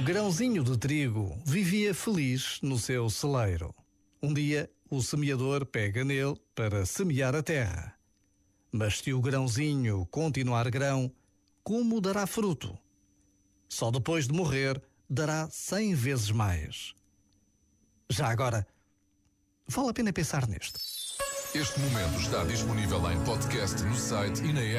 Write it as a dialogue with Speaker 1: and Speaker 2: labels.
Speaker 1: grãozinho de trigo vivia feliz no seu celeiro. Um dia, o semeador pega nele para semear a terra. Mas se o grãozinho continuar grão, como dará fruto? Só depois de morrer dará cem vezes mais. Já agora, vale a pena pensar nisto.
Speaker 2: Este momento está disponível em podcast no site e na app.